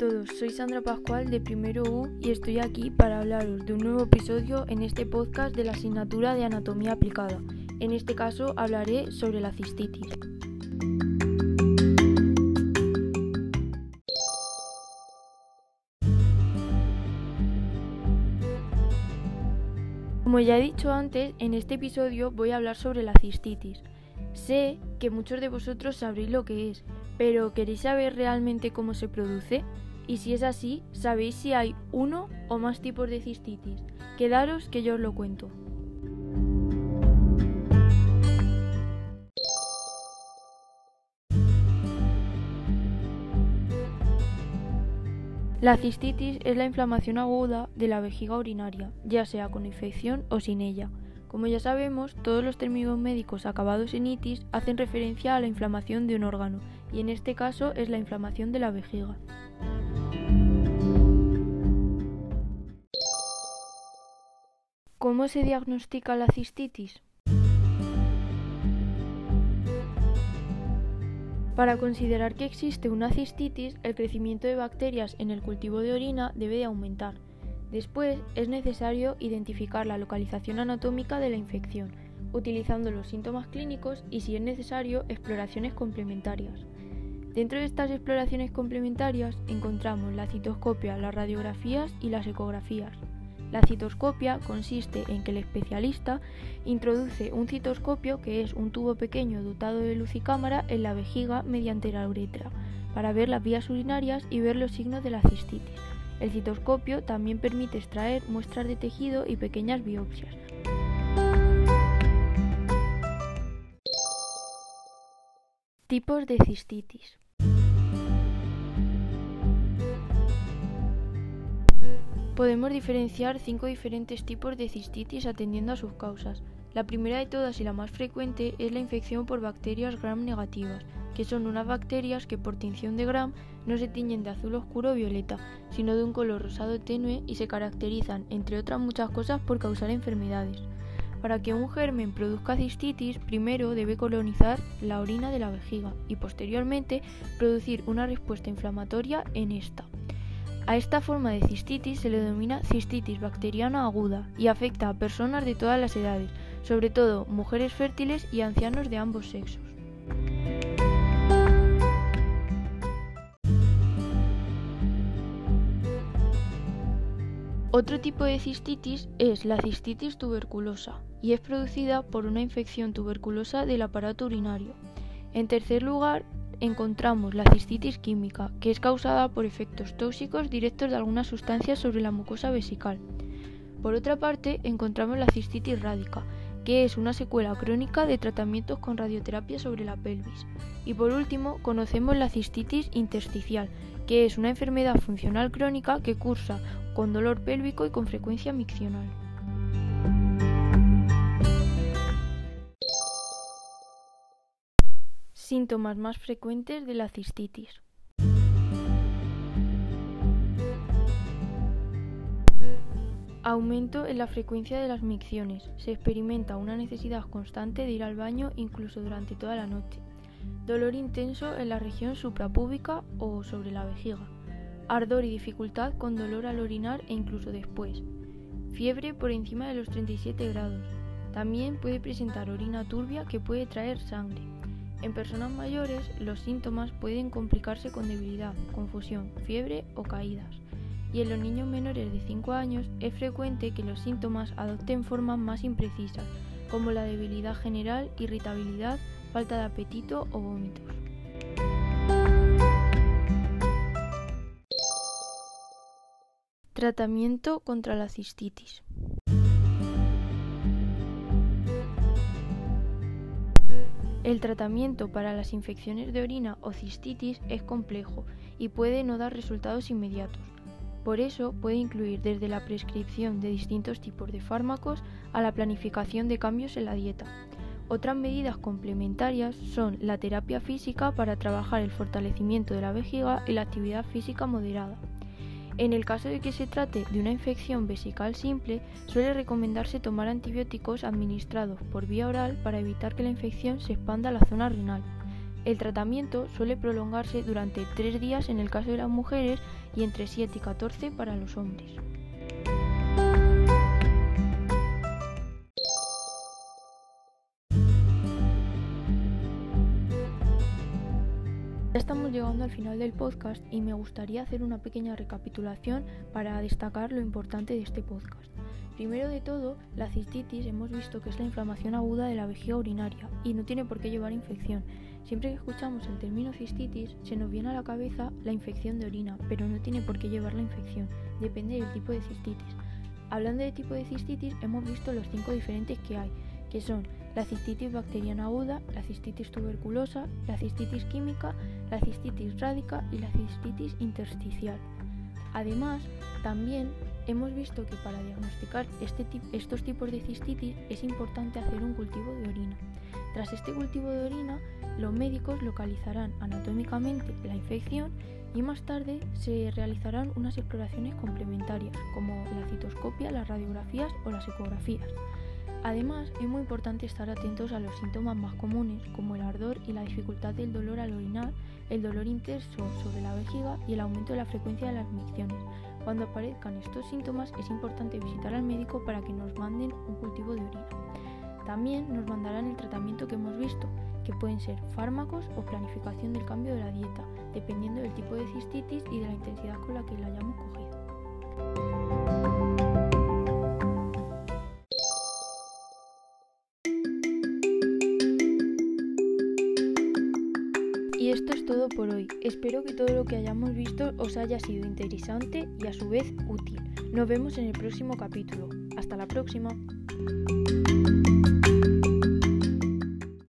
todos, soy Sandra Pascual de Primero U y estoy aquí para hablaros de un nuevo episodio en este podcast de la asignatura de Anatomía Aplicada. En este caso hablaré sobre la cistitis. Como ya he dicho antes, en este episodio voy a hablar sobre la cistitis. Sé que muchos de vosotros sabréis lo que es, pero ¿queréis saber realmente cómo se produce? Y si es así, ¿sabéis si hay uno o más tipos de cistitis? Quedaros que yo os lo cuento. La cistitis es la inflamación aguda de la vejiga urinaria, ya sea con infección o sin ella. Como ya sabemos, todos los términos médicos acabados en itis hacen referencia a la inflamación de un órgano, y en este caso es la inflamación de la vejiga. ¿Cómo se diagnostica la cistitis? Para considerar que existe una cistitis, el crecimiento de bacterias en el cultivo de orina debe de aumentar. Después es necesario identificar la localización anatómica de la infección, utilizando los síntomas clínicos y, si es necesario, exploraciones complementarias. Dentro de estas exploraciones complementarias encontramos la citoscopia, las radiografías y las ecografías. La citoscopia consiste en que el especialista introduce un citoscopio, que es un tubo pequeño dotado de luz y cámara, en la vejiga mediante la uretra, para ver las vías urinarias y ver los signos de la cistitis. El citoscopio también permite extraer muestras de tejido y pequeñas biopsias. Tipos de cistitis. Podemos diferenciar cinco diferentes tipos de cistitis atendiendo a sus causas. La primera de todas y la más frecuente es la infección por bacterias gram negativas, que son unas bacterias que por tinción de gram no se tiñen de azul oscuro o violeta, sino de un color rosado tenue y se caracterizan, entre otras muchas cosas, por causar enfermedades. Para que un germen produzca cistitis, primero debe colonizar la orina de la vejiga y posteriormente producir una respuesta inflamatoria en esta. A esta forma de cistitis se le denomina cistitis bacteriana aguda y afecta a personas de todas las edades, sobre todo mujeres fértiles y ancianos de ambos sexos. Otro tipo de cistitis es la cistitis tuberculosa y es producida por una infección tuberculosa del aparato urinario. En tercer lugar, encontramos la cistitis química, que es causada por efectos tóxicos directos de algunas sustancias sobre la mucosa vesical. Por otra parte, encontramos la cistitis rádica, que es una secuela crónica de tratamientos con radioterapia sobre la pelvis. Y por último, conocemos la cistitis intersticial, que es una enfermedad funcional crónica que cursa con dolor pélvico y con frecuencia miccional. Síntomas más frecuentes de la cistitis. Aumento en la frecuencia de las micciones. Se experimenta una necesidad constante de ir al baño incluso durante toda la noche. Dolor intenso en la región suprapúbica o sobre la vejiga. Ardor y dificultad con dolor al orinar e incluso después. Fiebre por encima de los 37 grados. También puede presentar orina turbia que puede traer sangre. En personas mayores, los síntomas pueden complicarse con debilidad, confusión, fiebre o caídas. Y en los niños menores de 5 años es frecuente que los síntomas adopten formas más imprecisas, como la debilidad general, irritabilidad, falta de apetito o vómitos. Tratamiento contra la cistitis. El tratamiento para las infecciones de orina o cistitis es complejo y puede no dar resultados inmediatos. Por eso puede incluir desde la prescripción de distintos tipos de fármacos a la planificación de cambios en la dieta. Otras medidas complementarias son la terapia física para trabajar el fortalecimiento de la vejiga y la actividad física moderada. En el caso de que se trate de una infección vesical simple, suele recomendarse tomar antibióticos administrados por vía oral para evitar que la infección se expanda a la zona renal. El tratamiento suele prolongarse durante 3 días en el caso de las mujeres y entre 7 y 14 para los hombres. Estamos llegando al final del podcast y me gustaría hacer una pequeña recapitulación para destacar lo importante de este podcast. Primero de todo, la cistitis hemos visto que es la inflamación aguda de la vejiga urinaria y no tiene por qué llevar infección. Siempre que escuchamos el término cistitis se nos viene a la cabeza la infección de orina, pero no tiene por qué llevar la infección, depende del tipo de cistitis. Hablando de tipo de cistitis, hemos visto los cinco diferentes que hay, que son la cistitis bacteriana aguda, la cistitis tuberculosa, la cistitis química, la cistitis rádica y la cistitis intersticial. Además, también hemos visto que para diagnosticar este estos tipos de cistitis es importante hacer un cultivo de orina. Tras este cultivo de orina, los médicos localizarán anatómicamente la infección y más tarde se realizarán unas exploraciones complementarias como la citoscopia, las radiografías o las ecografías. Además, es muy importante estar atentos a los síntomas más comunes, como el ardor y la dificultad del dolor al orinar, el dolor intenso sobre la vejiga y el aumento de la frecuencia de las micciones. Cuando aparezcan estos síntomas, es importante visitar al médico para que nos manden un cultivo de orina. También nos mandarán el tratamiento que hemos visto, que pueden ser fármacos o planificación del cambio de la dieta, dependiendo del tipo de cistitis y de la intensidad con la que la hayamos cogido. Esto es todo por hoy. Espero que todo lo que hayamos visto os haya sido interesante y a su vez útil. Nos vemos en el próximo capítulo. Hasta la próxima.